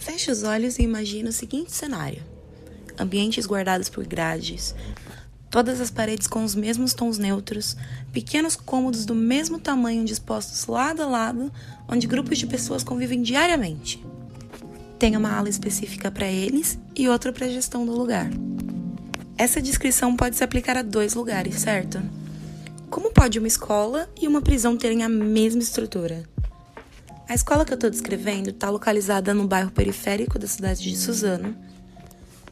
Feche os olhos e imagine o seguinte cenário: ambientes guardados por grades, todas as paredes com os mesmos tons neutros, pequenos cômodos do mesmo tamanho dispostos lado a lado, onde grupos de pessoas convivem diariamente. Tem uma ala específica para eles e outra para a gestão do lugar. Essa descrição pode se aplicar a dois lugares, certo? Como pode uma escola e uma prisão terem a mesma estrutura? A escola que eu estou descrevendo está localizada no bairro periférico da cidade de Suzano,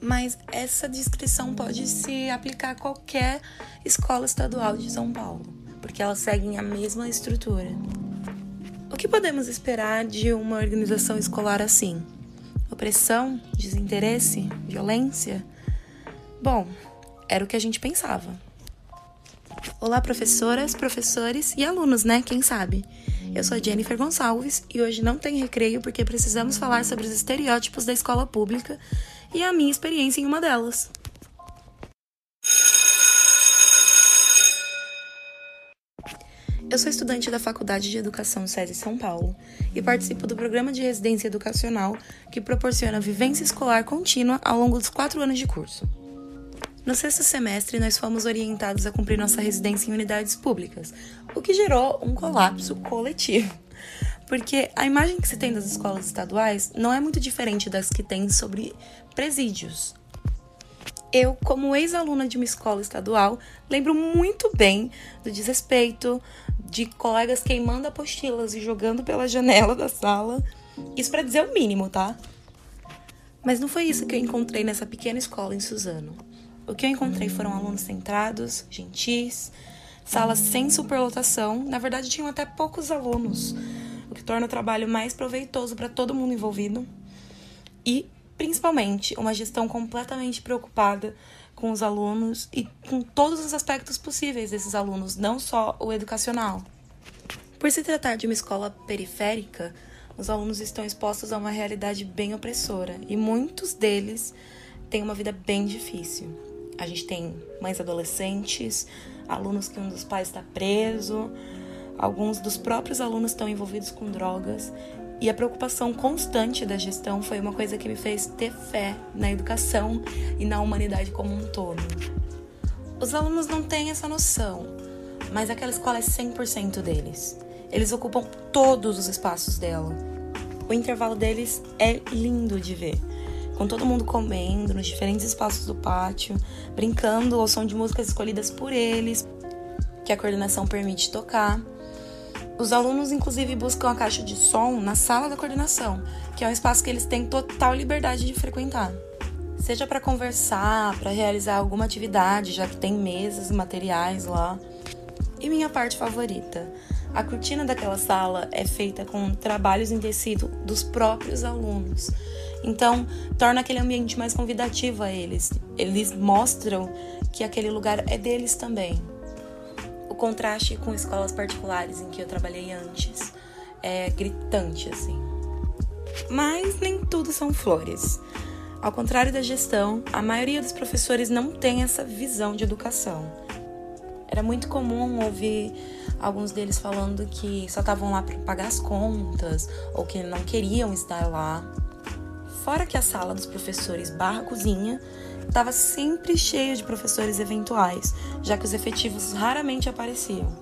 mas essa descrição pode se aplicar a qualquer escola estadual de São Paulo, porque elas seguem a mesma estrutura. O que podemos esperar de uma organização escolar assim? Opressão, desinteresse, violência? Bom, era o que a gente pensava. Olá, professoras, professores e alunos, né? Quem sabe? Eu sou Jennifer Gonçalves e hoje não tem recreio porque precisamos falar sobre os estereótipos da escola pública e a minha experiência em uma delas. Eu sou estudante da Faculdade de Educação SESI São Paulo e participo do programa de residência educacional que proporciona vivência escolar contínua ao longo dos quatro anos de curso. No sexto semestre, nós fomos orientados a cumprir nossa residência em unidades públicas, o que gerou um colapso coletivo. Porque a imagem que se tem das escolas estaduais não é muito diferente das que tem sobre presídios. Eu, como ex-aluna de uma escola estadual, lembro muito bem do desrespeito, de colegas queimando apostilas e jogando pela janela da sala. Isso para dizer o mínimo, tá? Mas não foi isso que eu encontrei nessa pequena escola em Suzano. O que eu encontrei foram alunos centrados, gentis, salas sem superlotação. Na verdade, tinham até poucos alunos, o que torna o trabalho mais proveitoso para todo mundo envolvido. E, principalmente, uma gestão completamente preocupada com os alunos e com todos os aspectos possíveis desses alunos, não só o educacional. Por se tratar de uma escola periférica, os alunos estão expostos a uma realidade bem opressora e muitos deles têm uma vida bem difícil. A gente tem mães adolescentes, alunos que um dos pais está preso, alguns dos próprios alunos estão envolvidos com drogas. E a preocupação constante da gestão foi uma coisa que me fez ter fé na educação e na humanidade como um todo. Os alunos não têm essa noção, mas aquela escola é 100% deles. Eles ocupam todos os espaços dela. O intervalo deles é lindo de ver com todo mundo comendo nos diferentes espaços do pátio, brincando ao som de músicas escolhidas por eles, que a coordenação permite tocar. Os alunos, inclusive, buscam a caixa de som na sala da coordenação, que é um espaço que eles têm total liberdade de frequentar. Seja para conversar, para realizar alguma atividade, já que tem mesas e materiais lá. E minha parte favorita, a cortina daquela sala é feita com trabalhos em tecido dos próprios alunos. Então, torna aquele ambiente mais convidativo a eles. Eles mostram que aquele lugar é deles também. O contraste com escolas particulares em que eu trabalhei antes é gritante, assim. Mas nem tudo são flores. Ao contrário da gestão, a maioria dos professores não tem essa visão de educação. Era muito comum ouvir alguns deles falando que só estavam lá para pagar as contas ou que não queriam estar lá. Fora que a sala dos professores barra cozinha estava sempre cheia de professores eventuais, já que os efetivos raramente apareciam.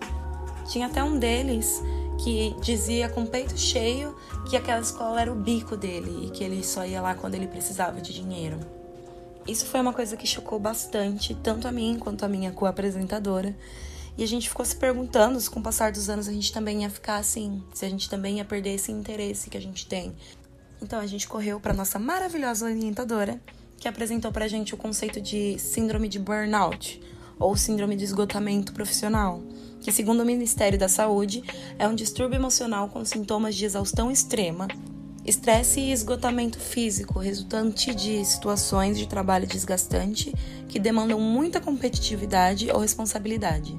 Tinha até um deles que dizia com peito cheio que aquela escola era o bico dele e que ele só ia lá quando ele precisava de dinheiro. Isso foi uma coisa que chocou bastante, tanto a mim quanto a minha co-apresentadora. E a gente ficou se perguntando se com o passar dos anos a gente também ia ficar assim, se a gente também ia perder esse interesse que a gente tem então a gente correu para nossa maravilhosa orientadora, que apresentou para a gente o conceito de síndrome de burnout, ou síndrome de esgotamento profissional, que, segundo o Ministério da Saúde, é um distúrbio emocional com sintomas de exaustão extrema, estresse e esgotamento físico, resultante de situações de trabalho desgastante que demandam muita competitividade ou responsabilidade.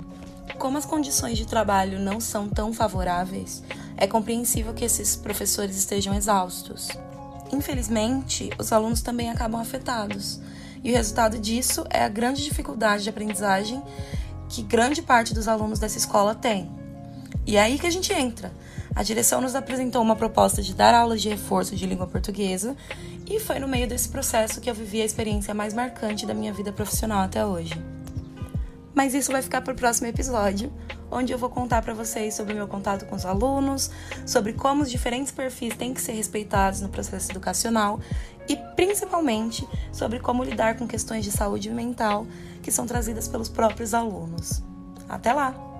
Como as condições de trabalho não são tão favoráveis, é compreensível que esses professores estejam exaustos. Infelizmente, os alunos também acabam afetados, e o resultado disso é a grande dificuldade de aprendizagem que grande parte dos alunos dessa escola tem. E é aí que a gente entra. A direção nos apresentou uma proposta de dar aulas de reforço de língua portuguesa e foi no meio desse processo que eu vivi a experiência mais marcante da minha vida profissional até hoje. Mas isso vai ficar para o próximo episódio, onde eu vou contar para vocês sobre o meu contato com os alunos, sobre como os diferentes perfis têm que ser respeitados no processo educacional e principalmente sobre como lidar com questões de saúde mental que são trazidas pelos próprios alunos. Até lá!